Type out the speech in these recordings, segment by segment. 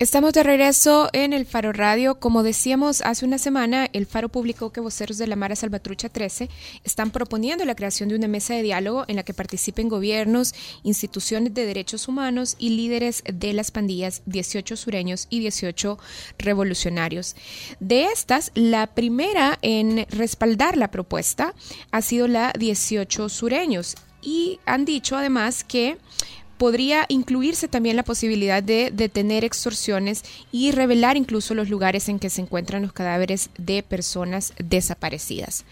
Estamos de regreso en el Faro Radio. Como decíamos hace una semana, el Faro publicó que voceros de la Mara Salvatrucha 13 están proponiendo la creación de una mesa de diálogo en la que participen gobiernos, instituciones de derechos humanos y líderes de las pandillas 18 sureños y 18 revolucionarios. De estas, la primera en respaldar la propuesta ha sido la 18 sureños y han dicho además que podría incluirse también la posibilidad de detener extorsiones y revelar incluso los lugares en que se encuentran los cadáveres de personas desaparecidas.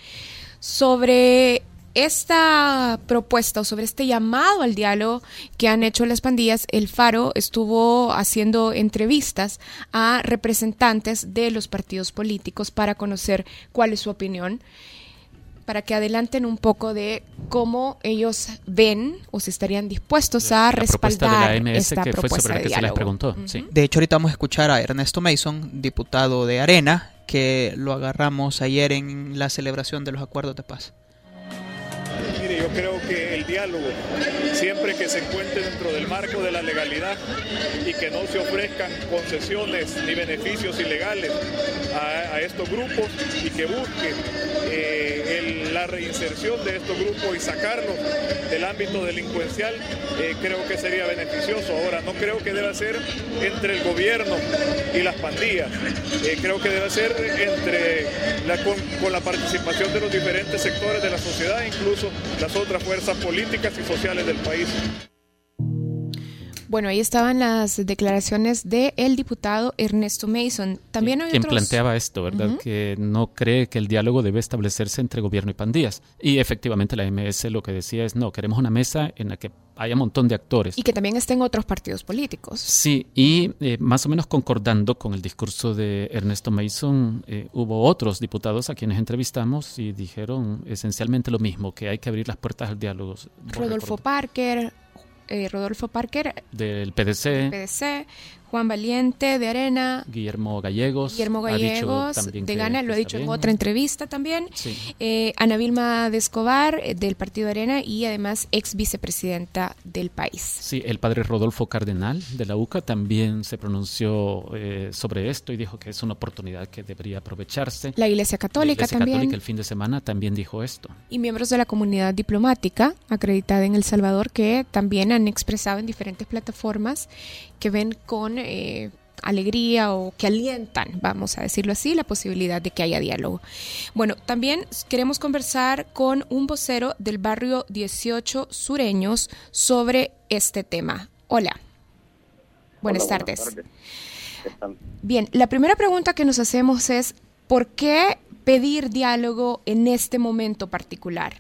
Sobre esta propuesta o sobre este llamado al diálogo que han hecho las pandillas, el Faro estuvo haciendo entrevistas a representantes de los partidos políticos para conocer cuál es su opinión para que adelanten un poco de cómo ellos ven o si estarían dispuestos a respaldar de la esta que propuesta fue sobre que se les preguntó. De hecho, ahorita vamos a escuchar a Ernesto Mason, diputado de Arena, que lo agarramos ayer en la celebración de los acuerdos de paz. Yo creo que el diálogo, siempre que se encuentre dentro del marco de la legalidad y que no se ofrezcan concesiones ni beneficios ilegales a, estos grupos y que busque eh, la reinserción de estos grupos y sacarlos del ámbito delincuencial, eh, creo que sería beneficioso. Ahora, no creo que deba ser entre el gobierno y las pandillas, eh, creo que debe ser entre con, con la participación de los diferentes sectores de la sociedad, incluso las otras fuerzas políticas y sociales del país. Bueno, ahí estaban las declaraciones del el diputado Ernesto Mason. También hay Quien planteaba esto, ¿verdad? Que no cree que el diálogo debe establecerse entre gobierno y pandillas. Y efectivamente la MS lo que decía es, no, queremos una mesa en la que haya un montón de actores. Y que también estén otros partidos políticos. Sí, y eh, más o menos concordando con el discurso de Ernesto Mason, eh, hubo otros diputados a quienes entrevistamos y dijeron esencialmente lo mismo, que hay que abrir las puertas al diálogo. Rodolfo Parker, eh, Rodolfo Parker. Del PDC. PDC. Juan Valiente de Arena. Guillermo Gallegos. Guillermo Gallegos de Gana, lo ha dicho en otra entrevista también. Eh, Ana Vilma de Escobar eh, del Partido Arena y además ex vicepresidenta del país. Sí, el padre Rodolfo Cardenal de la UCA también se pronunció eh, sobre esto y dijo que es una oportunidad que debería aprovecharse. La Iglesia Católica la Iglesia también. Católica el fin de semana también dijo esto. Y miembros de la comunidad diplomática acreditada en El Salvador que también han expresado en diferentes plataformas que ven con eh, alegría o que alientan, vamos a decirlo así, la posibilidad de que haya diálogo. Bueno, también queremos conversar con un vocero del barrio 18 Sureños sobre este tema. Hola. Buenas, tardes. Bien, la primera pregunta que nos hacemos es, ¿por qué pedir diálogo en este momento particular?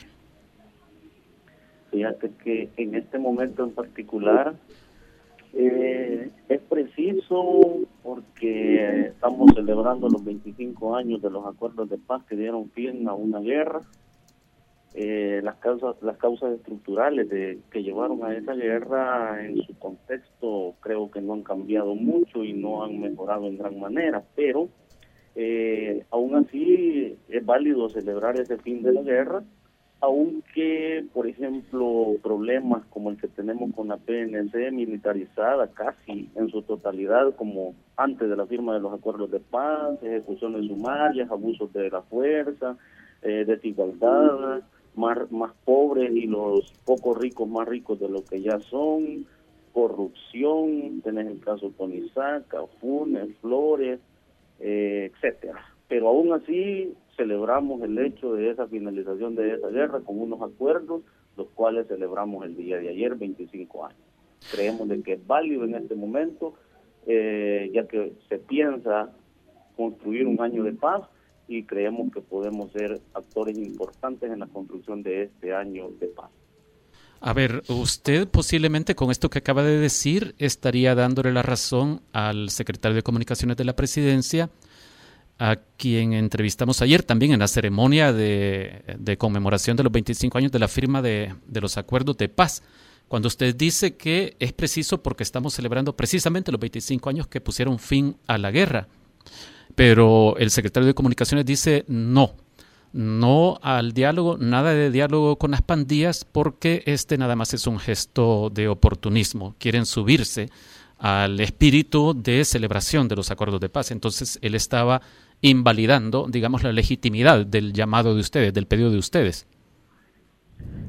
Fíjate que en este momento en particular eh, es preciso porque estamos celebrando los 25 años de los acuerdos de paz que dieron fin a una guerra. Eh, las causas las causas estructurales de que llevaron a esa guerra en su contexto creo que no han cambiado mucho y no han mejorado en gran manera pero eh, aún así es válido celebrar ese fin de la guerra aunque, por ejemplo, problemas como el que tenemos con la PNC militarizada casi en su totalidad, como antes de la firma de los acuerdos de paz, ejecuciones sumarias, abusos de la fuerza, eh, desigualdad, más, más pobres y los pocos ricos más ricos de lo que ya son, corrupción, tenés el caso Tonizaca, Funes, Flores, eh, etcétera. Pero aún así celebramos el hecho de esa finalización de esa guerra con unos acuerdos, los cuales celebramos el día de ayer, 25 años. Creemos de que es válido en este momento, eh, ya que se piensa construir un año de paz y creemos que podemos ser actores importantes en la construcción de este año de paz. A ver, usted posiblemente con esto que acaba de decir estaría dándole la razón al secretario de Comunicaciones de la Presidencia, a quien entrevistamos ayer también en la ceremonia de, conmemoración de los 25 años de la firma de, los acuerdos de paz, cuando usted dice que es preciso porque estamos celebrando precisamente los 25 años que pusieron fin a la guerra. Pero el secretario de Comunicaciones dice no, no al diálogo, nada de diálogo con las pandillas, porque este nada más es un gesto de oportunismo. Quieren subirse al espíritu de celebración de los acuerdos de paz. Entonces él estaba invalidando, digamos, la legitimidad del llamado de ustedes, del pedido de ustedes.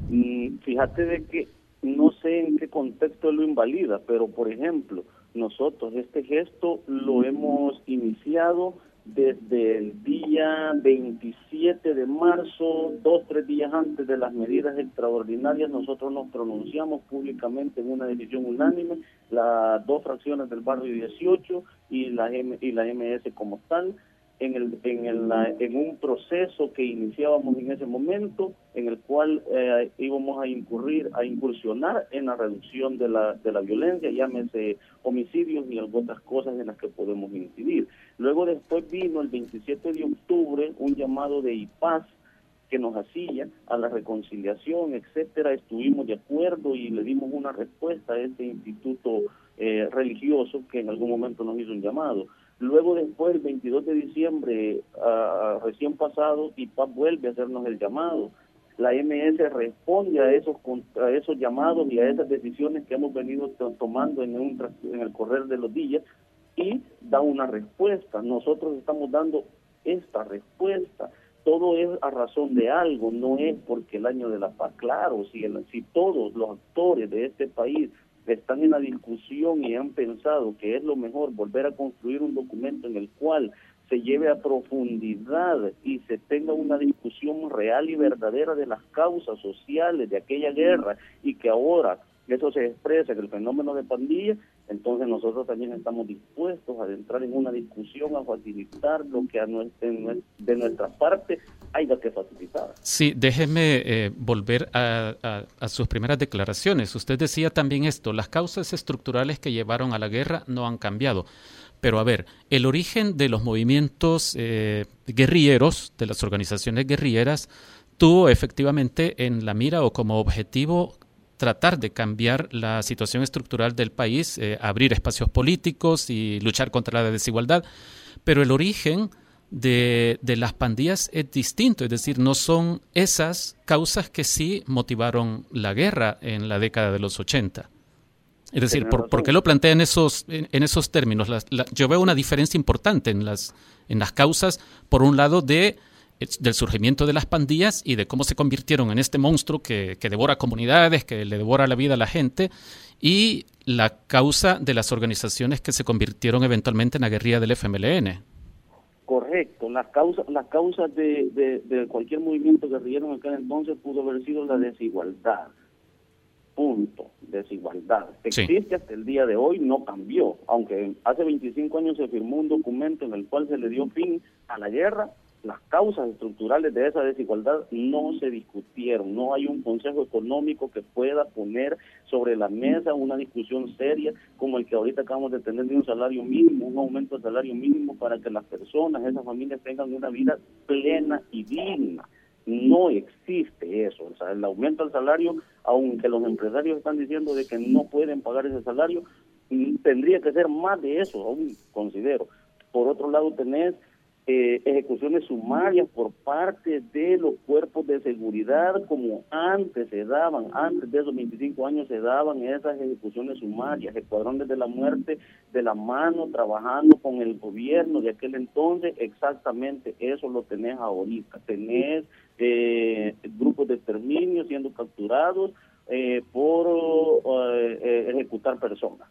Mm, fíjate de que no sé en qué contexto lo invalida, pero por ejemplo, nosotros este gesto lo hemos iniciado desde el día 27 de marzo, dos, tres días antes de las medidas extraordinarias, nosotros nos pronunciamos públicamente en una decisión unánime, las dos fracciones del barrio 18 y la, y la MS como tal, en, el, en, el, en un proceso que iniciábamos en ese momento, en el cual eh, íbamos a incurrir, a incursionar en la reducción de la, de la violencia, llámese homicidios y algunas cosas en las que podemos incidir. Luego después vino el 27 de octubre un llamado de IPAS que nos hacía a la reconciliación, etcétera, estuvimos de acuerdo y le dimos una respuesta a este instituto eh, religioso que en algún momento nos hizo un llamado. Luego después, el 22 de diciembre, recién pasado, IPAP vuelve a hacernos el llamado. La MS responde a esos, a esos llamados y a esas decisiones que hemos venido tomando en, un, en el correr de los días y da una respuesta. Nosotros estamos dando esta respuesta. Todo es a razón de algo, no es porque el año de la paz, claro, si, si todos los actores de este país están en la discusión y han pensado que es lo mejor volver a construir un documento en el cual se lleve a profundidad y se tenga una discusión real y verdadera de las causas sociales de aquella guerra y que ahora eso se expresa en el fenómeno de pandilla, entonces nosotros también estamos dispuestos a entrar en una discusión, a facilitar lo que a de nuestra parte haya que facilitar. Sí, déjeme eh, volver a, sus primeras declaraciones. Usted decía también esto, las causas estructurales que llevaron a la guerra no han cambiado. Pero a ver, el origen de los movimientos eh, guerrilleros, de las organizaciones guerrilleras, tuvo efectivamente en la mira o como objetivo tratar de cambiar la situación estructural del país, eh, abrir espacios políticos y luchar contra la desigualdad. Pero el origen de, las pandillas es distinto, es decir, no son esas causas que sí motivaron la guerra en la década de los 80. Es decir, ¿por, qué lo plantea en esos, en, esos términos? yo veo una diferencia importante en las, en las causas, por un lado, de, del surgimiento de las pandillas y de cómo se convirtieron en este monstruo que, que devora comunidades, que le devora la vida a la gente, y la causa de las organizaciones que se convirtieron eventualmente en la guerrilla del FMLN. Correcto, las causas, las causas de, de, cualquier movimiento guerrillero en aquel entonces pudo haber sido la desigualdad. Punto, desigualdad. Existe hasta el día de hoy, no cambió, aunque hace 25 años se firmó un documento en el cual se le dio fin a la guerra, las causas estructurales de esa desigualdad no se discutieron, no hay un consejo económico que pueda poner sobre la mesa una discusión seria como el que ahorita acabamos de tener de un salario mínimo, un aumento del salario mínimo para que las personas, esas familias tengan una vida plena y digna. No existe eso, o sea, el aumento del salario, aunque los empresarios están diciendo de que no pueden pagar ese salario, tendría que ser más de eso, aún considero. Por otro lado, tenés eh, ejecuciones sumarias por parte de los cuerpos de seguridad como antes se daban, antes de esos 25 años se daban esas ejecuciones sumarias, escuadrones de la muerte de la mano trabajando con el gobierno de aquel entonces, exactamente eso lo tenés ahorita, tenés eh, grupos de exterminio siendo capturados eh, por ejecutar personas.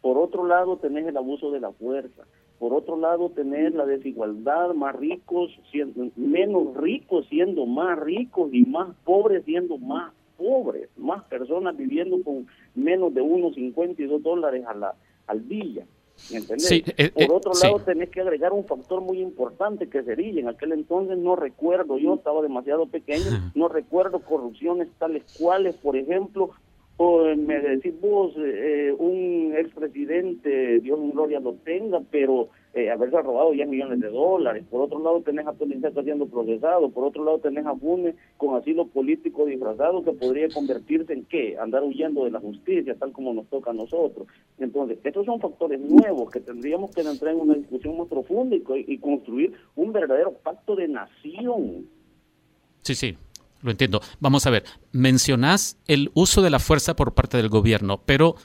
Por otro lado tenés el abuso de la fuerza, por otro lado, tener la desigualdad, más ricos, siendo, menos ricos siendo más ricos y más pobres siendo más pobres, más personas viviendo con menos de unos 52 dólares a la, al día. ¿entendés? Eh, Por eh, otro lado, tenés que agregar un factor muy importante que sería, en aquel entonces no recuerdo, yo estaba demasiado pequeño, no recuerdo corrupciones tales cuales, por ejemplo, me decís vos, eh, un expresidente, Dios en gloria lo tenga, pero eh, haberse robado 10 millones de dólares. Por otro lado tenés a está siendo procesado. Por otro lado tenés a Funes con asilo político disfrazado que podría convertirse en qué? Andar huyendo de la justicia, tal como nos toca a nosotros. Entonces, estos son factores nuevos que tendríamos que entrar en una discusión más profunda y construir un verdadero pacto de nación Sí, sí, lo entiendo. Vamos a ver, mencionás el uso de la fuerza por parte del gobierno, pero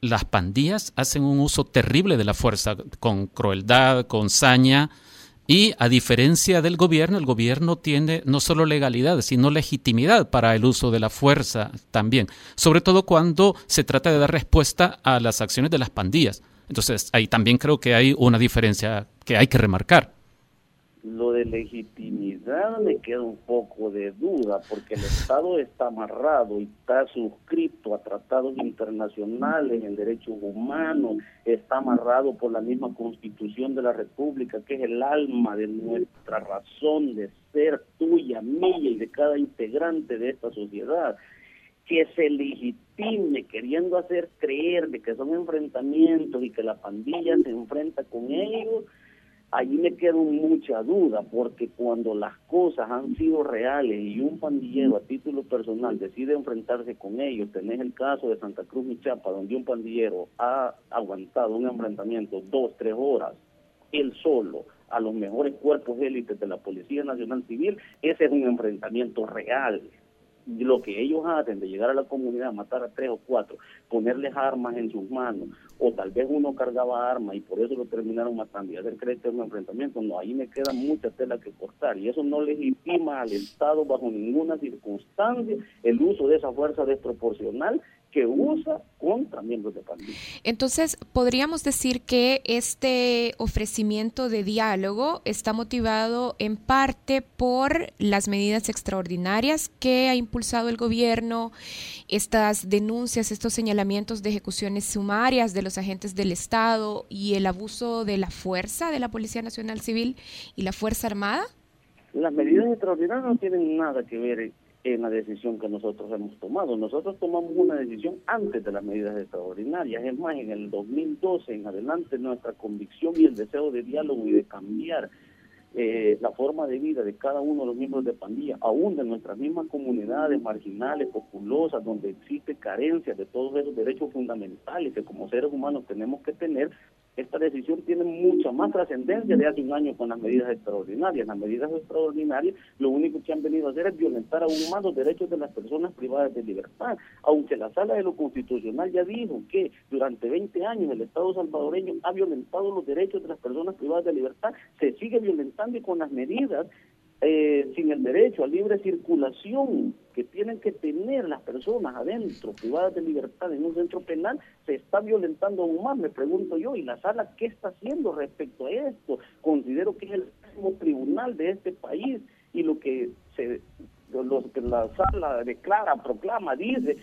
las pandillas hacen un uso terrible de la fuerza, con crueldad, con saña, y a diferencia del gobierno, el gobierno tiene no solo legalidad, sino legitimidad para el uso de la fuerza también, sobre todo cuando se trata de dar respuesta a las acciones de las pandillas. Entonces, ahí también creo que hay una diferencia que hay que remarcar. Lo de legitimidad me queda un poco de duda, porque el Estado está amarrado y está suscrito a tratados internacionales en derechos humanos, está amarrado por la misma Constitución de la República, que es el alma de nuestra razón de ser tuya, mía y de cada integrante de esta sociedad. Que se legitime queriendo hacer creer de que son enfrentamientos y que la pandilla se enfrenta con ellos, allí me quedo mucha duda, porque cuando las cosas han sido reales y un pandillero a título personal decide enfrentarse con ellos, tenés el caso de Santa Cruz y Chapa, donde un pandillero ha aguantado un enfrentamiento dos, tres horas, él solo, a los mejores cuerpos élites de la Policía Nacional Civil, ese es un enfrentamiento real lo que ellos hacen de llegar a la comunidad, matar a tres o cuatro, ponerles armas en sus manos, o tal vez uno cargaba armas y por eso lo terminaron matando y hacer creer que es un enfrentamiento, no, ahí me queda mucha tela que cortar y eso no legitima al Estado bajo ninguna circunstancia el uso de esa fuerza desproporcional que usa contra miembros de pandilla. Entonces, podríamos decir que este ofrecimiento de diálogo está motivado en parte por las medidas extraordinarias que ha impulsado el gobierno, estas denuncias, estos señalamientos de ejecuciones sumarias de los agentes del Estado y el abuso de la fuerza de la Policía Nacional Civil y la Fuerza Armada. Las medidas extraordinarias no tienen nada que ver en la decisión que nosotros hemos tomado. Nosotros tomamos una decisión antes de las medidas extraordinarias. Es más, en el 2012 en adelante nuestra convicción y el deseo de diálogo y de cambiar eh, la forma de vida de cada uno de los miembros de pandilla, aún de nuestras mismas comunidades marginales, populosas, donde existe carencia de todos esos derechos fundamentales que como seres humanos tenemos que tener, esta decisión tiene mucha más trascendencia de hace un año con las medidas extraordinarias. Las medidas extraordinarias lo único que han venido a hacer es violentar aún más los derechos de las personas privadas de libertad, aunque la sala de lo constitucional ya dijo que durante 20 años el Estado salvadoreño ha violentado los derechos de las personas privadas de libertad, se sigue violentando y con las medidas eh, sin el derecho a libre circulación que tienen que tener las personas adentro, privadas de libertad en un centro penal, se está violentando aún más, me pregunto yo, y la sala, ¿qué está haciendo respecto a esto? Considero que es el máximo tribunal de este país y lo que se lo que la sala declara, proclama, dice,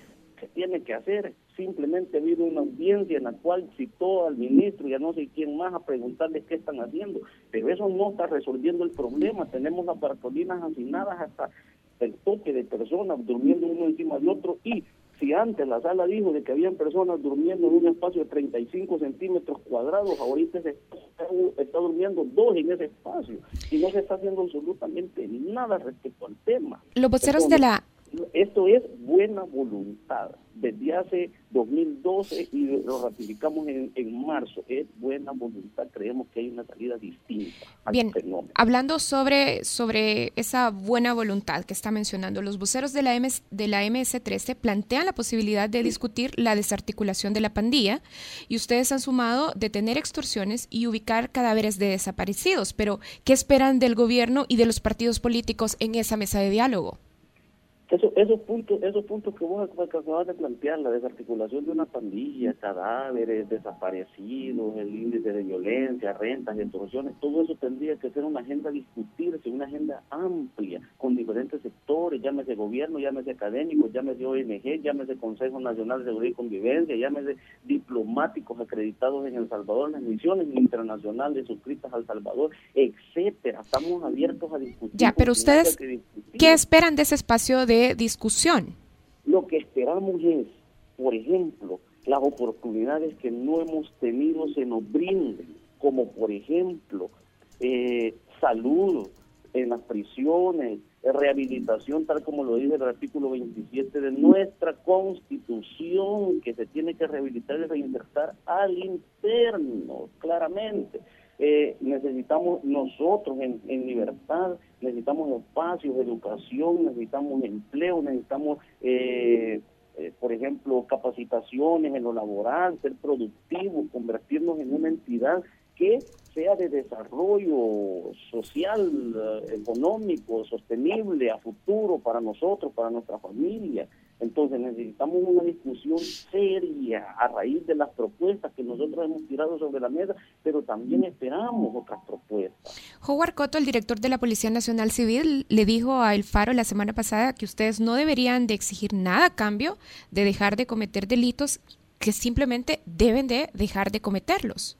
tiene que hacer. Simplemente habido una audiencia en la cual citó al ministro y a no sé quién más a preguntarles qué están haciendo, pero eso no está resolviendo el problema, tenemos las bartolinas hacinadas hasta el toque de personas durmiendo uno encima de otro. Y si antes la sala dijo de que habían personas durmiendo en un espacio de 35 centímetros cuadrados, ahorita se está, durmiendo dos en ese espacio. Y no se está haciendo absolutamente nada respecto al tema. Los voceros de la esto es buena voluntad. Desde hace 2012 y lo ratificamos en, marzo. Es buena voluntad. Creemos que hay una salida distinta al Bien, hablando sobre, sobre esa buena voluntad que está mencionando, los voceros de la, MS, de la MS-13 plantean la posibilidad de discutir la desarticulación de la pandilla y ustedes han sumado detener extorsiones y ubicar cadáveres de desaparecidos. Pero, ¿qué esperan del gobierno y de los partidos políticos en esa mesa de diálogo? Eso, esos puntos esos puntos que vos acabas de plantear, la desarticulación de una pandilla, cadáveres, desaparecidos, el índice de violencia, rentas, extorsiones, todo eso tendría que ser una agenda a discutirse, una agenda amplia, con diferentes sectores, llámese gobierno, llámese académicos, llámese ONG, llámese Consejo Nacional de Seguridad y Convivencia, llámese diplomáticos acreditados en El Salvador, las misiones internacionales suscritas al Salvador, etcétera. Estamos abiertos a discutir. Ya, pero ustedes, ¿qué esperan de ese espacio de discusión. Lo que esperamos es, por ejemplo, las oportunidades que no hemos tenido se nos brinden, como por ejemplo eh, salud en las prisiones, rehabilitación, tal como lo dice el artículo 27 de nuestra Constitución, que se tiene que rehabilitar y reinsertar al interno, claramente. Eh, necesitamos nosotros en, libertad, necesitamos espacios, educación, necesitamos empleo, necesitamos, eh, eh, por ejemplo, capacitaciones en lo laboral, ser productivos, convertirnos en una entidad que sea de desarrollo social, económico, sostenible a futuro para nosotros, para nuestra familia. Entonces necesitamos una discusión seria a raíz de las propuestas que nosotros hemos tirado sobre la mesa, pero también esperamos otras propuestas. Howard Cotto, el director de la Policía Nacional Civil, le dijo a El Faro la semana pasada que ustedes no deberían de exigir nada a cambio de dejar de cometer delitos, que simplemente deben de dejar de cometerlos.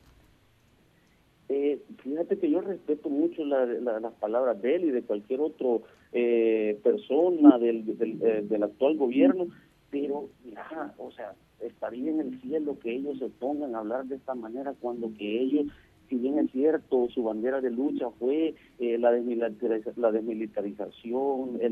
Eh, fíjate que yo respeto mucho las palabras de él y de cualquier otro eh, persona del, eh, del, actual gobierno, pero ya, o sea, estaría en el cielo que ellos se pongan a hablar de esta manera cuando que ellos si bien es cierto, su bandera de lucha fue eh, la, la desmilitarización, eh,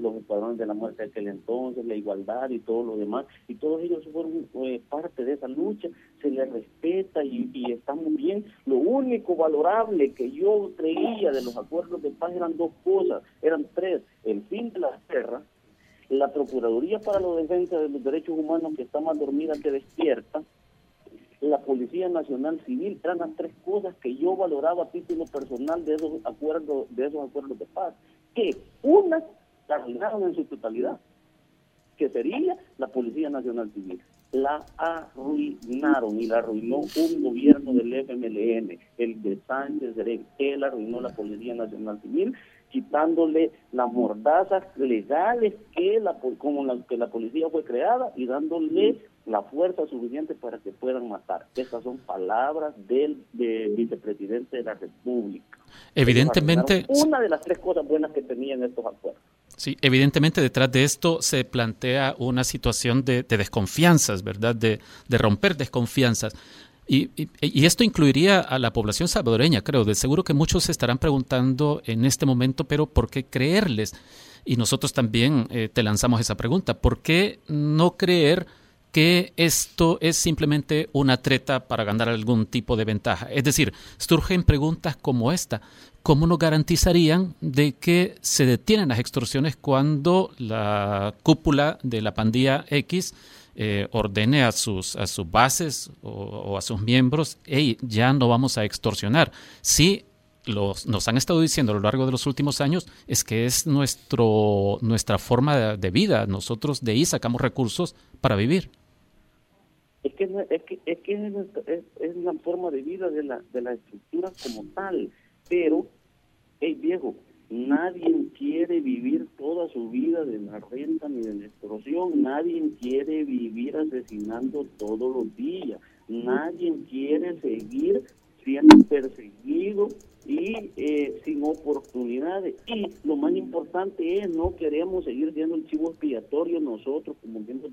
los escuadrones de la muerte de aquel entonces, la igualdad y todo lo demás, y todos ellos fueron eh, parte de esa lucha, se les respeta y, y está muy bien. Lo único valorable que yo creía de los acuerdos de paz eran dos cosas, eran tres, el fin de la guerra, la Procuraduría para la Defensa de los Derechos Humanos que está más dormida que despierta, la Policía Nacional Civil, eran las tres cosas que yo valoraba a título personal de esos acuerdos, de esos acuerdos de paz, que una la arruinaron en su totalidad, que sería la Policía Nacional Civil. La arruinaron y la arruinó un gobierno del FMLN, el de Sánchez Derek. Él arruinó la Policía Nacional Civil, quitándole las mordazas legales que la, como la, que la policía fue creada y dándole la fuerza suficiente para que puedan matar. Esas son palabras del, vicepresidente de la República. Evidentemente. Una de las tres cosas buenas que tenían estos acuerdos. Sí, evidentemente detrás de esto se plantea una situación de, desconfianzas, ¿verdad? De, romper desconfianzas. Y, y, esto incluiría a la población salvadoreña, creo. De seguro que muchos se estarán preguntando en este momento, pero ¿por qué creerles? Y nosotros también eh, te lanzamos esa pregunta. ¿Por qué no creer? Que esto es simplemente una treta para ganar algún tipo de ventaja. Es decir, surgen preguntas como esta. ¿Cómo nos garantizarían de que se detienen las extorsiones cuando la cúpula de la pandilla X eh, ordene a sus, a sus bases o, a sus miembros, hey, ya no vamos a extorsionar? Si los, nos han estado diciendo a lo largo de los últimos años es que es nuestro, nuestra forma de vida. Nosotros de ahí sacamos recursos para vivir es que es que es que es, la forma de vida de la de la estructura como tal. Pero hey viejo nadie quiere vivir toda su vida de la renta ni de la extorsión. Nadie quiere vivir asesinando todos los días. Nadie quiere seguir siendo perseguido y eh, sin oportunidades. Y lo más importante es, no queremos seguir siendo el chivo expiatorio nosotros como miembros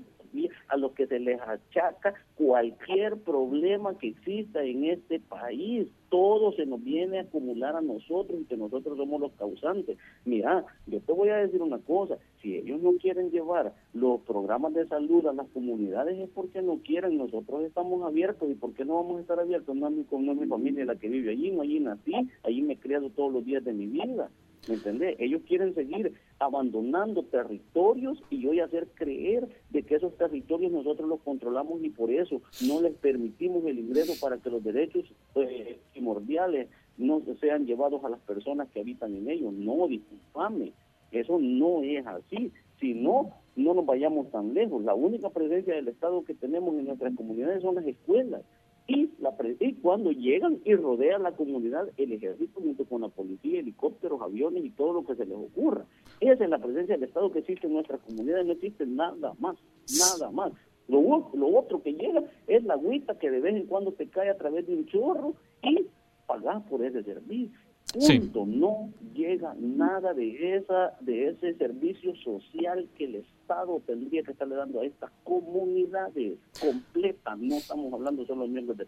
a los que se les achaca cualquier problema que exista en este país. Todo se nos viene a acumular a nosotros y que nosotros somos los causantes. Mira, yo te voy a decir una cosa, si ellos no quieren llevar los programas de salud a las comunidades es porque no quieren, nosotros estamos abiertos y ¿por qué no vamos a estar abiertos? No es mi, no es mi familia la que vive allí, no allí nací, allí me he criado todos los días de mi vida. ¿Me entendés? Ellos quieren seguir abandonando territorios y hoy hacer creer de que esos territorios nosotros los controlamos y por eso no les permitimos el ingreso para que los derechos eh, primordiales no sean llevados a las personas que habitan en ellos. No, disculpame, eso no es así. Si no, no nos vayamos tan lejos. La única presencia del Estado que tenemos en nuestras comunidades son las escuelas y, la, y cuando llegan y rodean la comunidad, el ejército junto con la policía, helicópteros, aviones y todo lo que se les ocurra. Esa es la presencia del Estado que existe en nuestra comunidad, no existe nada más, nada más. Lo, lo otro que llega es la agüita que de vez en cuando te cae a través de un chorro y pagas por ese servicio. Punto. No llega nada de esa de ese servicio social que el Estado tendría que estarle dando a estas comunidades completas. No estamos hablando solo de miembros de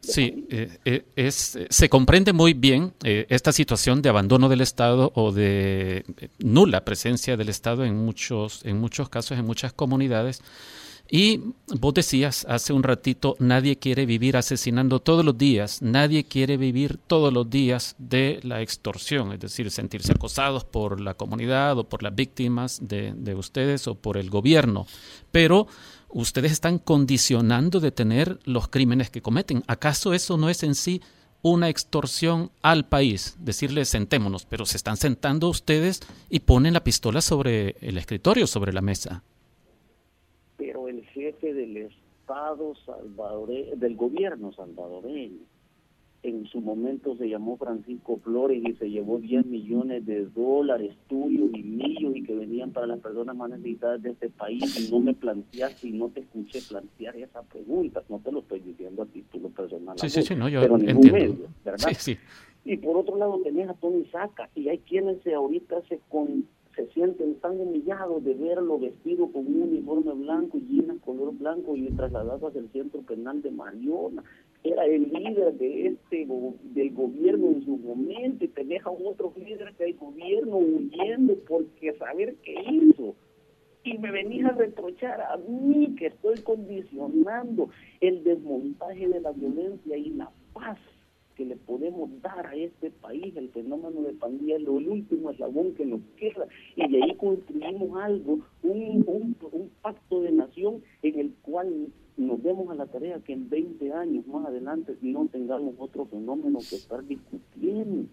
Sí, eh, eh, es, se comprende muy bien eh, esta situación de abandono del Estado o de nula presencia del Estado en muchos, en muchos casos, en muchas comunidades. Y vos decías hace un ratito, nadie quiere vivir asesinando todos los días, nadie quiere vivir todos los días de la extorsión, es decir, sentirse acosados por la comunidad o por las víctimas de, de ustedes o por el gobierno. Pero ustedes están condicionando de tener los crímenes que cometen. ¿Acaso eso no es en sí una extorsión al país? Decirle sentémonos, pero se están sentando ustedes y ponen la pistola sobre el escritorio, sobre la mesa del Estado salvadoreño, del gobierno salvadoreño. En su momento se llamó Francisco Flores y se llevó 10 millones de dólares tuyos y míos y que venían para las personas más necesitadas de este país y no me planteaste y no te escuché plantear esa pregunta. No te lo estoy diciendo a título personal. Sí, sí, sí, no, yo pero entiendo. Medio, ¿verdad? Sí, sí. Y por otro lado tenés a Tony Saca y hay quienes se ahorita se con se sienten tan humillados de verlo vestido con un uniforme blanco y llena color blanco y trasladado hacia el centro penal de Mariona. Era el líder de este del gobierno en su momento y te deja otro líder del gobierno huyendo porque saber qué hizo. Y me venís a reprochar a mí que estoy condicionando el desmontaje de la violencia y la paz que le podemos dar a este país, el fenómeno de pandilla, lo último eslabón que nos queda, y de ahí construimos algo, un, un, un pacto de nación en el cual nos demos a la tarea que en 20 años más adelante no tengamos otro fenómeno que estar discutiendo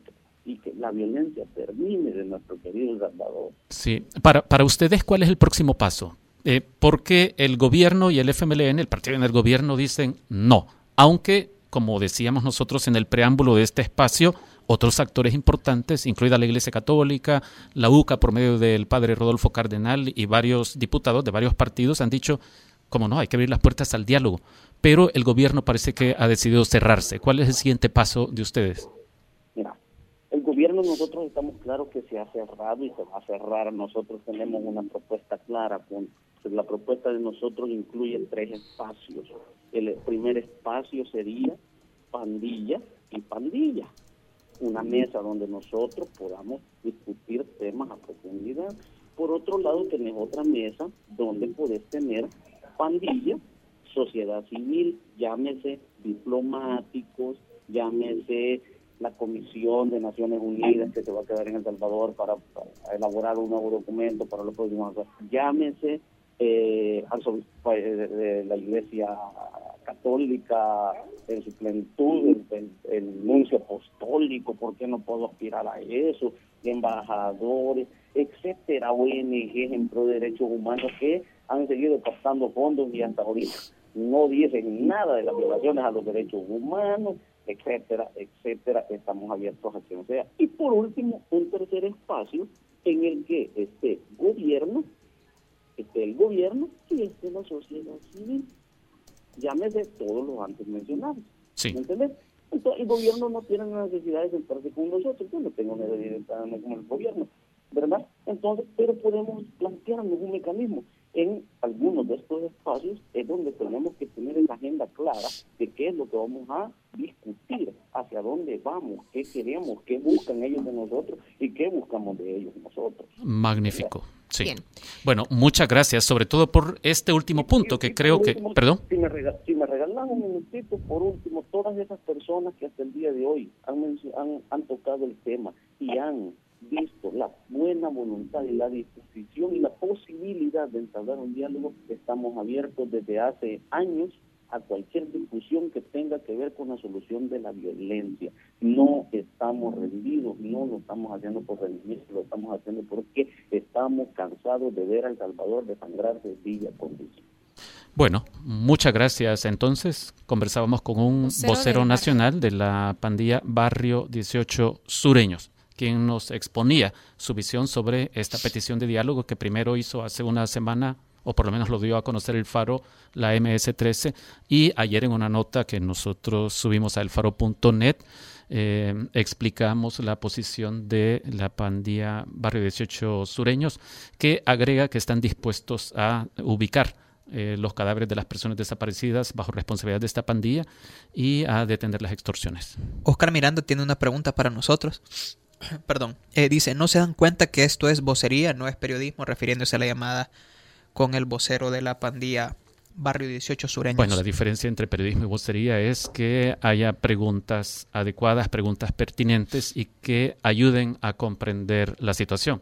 y que la violencia termine de nuestro querido Salvador. Sí, para, para ustedes, ¿cuál es el próximo paso? Eh, porque el gobierno y el FMLN, el partido en el gobierno, dicen no, aunque como decíamos nosotros en el preámbulo de este espacio, otros actores importantes, incluida la Iglesia Católica, la UCA por medio del padre Rodolfo Cardenal y varios diputados de varios partidos han dicho, como no, hay que abrir las puertas al diálogo. Pero el gobierno parece que ha decidido cerrarse. ¿Cuál es el siguiente paso de ustedes? Mira, el gobierno nosotros estamos claros que se ha cerrado y se va a cerrar. Nosotros tenemos una propuesta clara. Con, la propuesta de nosotros incluye tres espacios. El primer espacio sería pandilla y pandilla, una mesa donde nosotros podamos discutir temas a profundidad. Por otro lado, tenés otra mesa donde podés tener pandilla, sociedad civil, llámese diplomáticos, llámese la Comisión de Naciones Unidas que se va a quedar en El Salvador para, elaborar un nuevo documento para los próximos años, llámese eh, eh de la Iglesia católica en su plenitud, el, nuncio apostólico, ¿por qué no puedo aspirar a eso? Embajadores, etcétera, ONGs en pro de derechos humanos que han seguido captando fondos y hasta ahorita no dicen nada de las violaciones a los derechos humanos, etcétera, etcétera, estamos abiertos a quien sea. Y por último, un tercer espacio en el que esté gobierno, esté el gobierno y esté la sociedad civil llámese todos los antes mencionados. Sí. ¿Me entiendes? Entonces, el gobierno no tiene necesidad de sentarse con nosotros, yo no tengo necesidad de sentarme con el gobierno, ¿verdad? Entonces, pero podemos plantearnos un mecanismo. En algunos de estos espacios es donde tenemos que tener la agenda clara de qué es lo que vamos a discutir, hacia dónde vamos, qué queremos, qué buscan ellos de nosotros y qué buscamos de ellos nosotros. Magnífico. Sí. Bueno, muchas gracias, sobre todo por este último punto que creo que... Perdón. Si me, si me regalan un minutito, por último, todas esas personas que hasta el día de hoy han, han, han tocado el tema y han visto la buena voluntad y la disposición y la posibilidad de entablar un diálogo, estamos abiertos desde hace años a cualquier discusión que tenga que ver con la solución de la violencia. No estamos rendidos, no lo estamos haciendo por rendimiento, lo estamos haciendo porque estamos cansados de ver a El Salvador desangrarse día con día. Bueno, muchas gracias. Entonces, conversábamos con un vocero, nacional de la pandilla Barrio 18 Sureños quien nos exponía su visión sobre esta petición de diálogo que primero hizo hace una semana o por lo menos lo dio a conocer el Faro, la MS-13, y ayer en una nota que nosotros subimos a elfaro.net, eh, explicamos la posición de la pandilla Barrio 18 Sureños, que agrega que están dispuestos a ubicar eh, los cadáveres de las personas desaparecidas bajo responsabilidad de esta pandilla y a detener las extorsiones. Oscar Miranda tiene una pregunta para nosotros. Perdón, eh, dice, ¿no se dan cuenta que esto es vocería, no es periodismo, refiriéndose a la llamada con el vocero de la pandilla barrio 18 sureños. Bueno, la diferencia entre periodismo y vocería es que haya preguntas adecuadas, preguntas pertinentes y que ayuden a comprender la situación.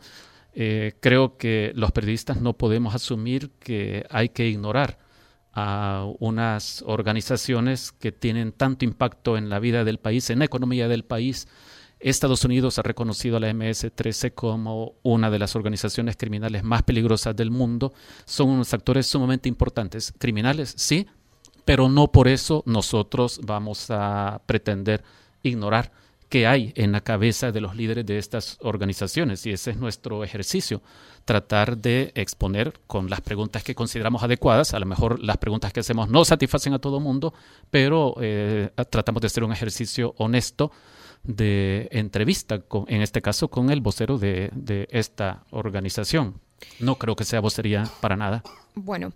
Eh, creo que los periodistas no podemos asumir que hay que ignorar a unas organizaciones que tienen tanto impacto en la vida del país, en la economía del país. Estados Unidos ha reconocido a la MS-13 como una de las organizaciones criminales más peligrosas del mundo. Son unos actores sumamente importantes. Criminales, sí, pero no por eso nosotros vamos a pretender ignorar qué hay en la cabeza de los líderes de estas organizaciones. Y ese es nuestro ejercicio, tratar de exponer con las preguntas que consideramos adecuadas. A lo mejor las preguntas que hacemos no satisfacen a todo el mundo, pero eh, tratamos de hacer un ejercicio honesto de entrevista, con, en este caso con el vocero de, de esta organización. No creo que sea vocería para nada. Bueno,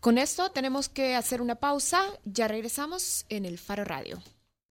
con esto tenemos que hacer una pausa. Ya regresamos en el Faro Radio.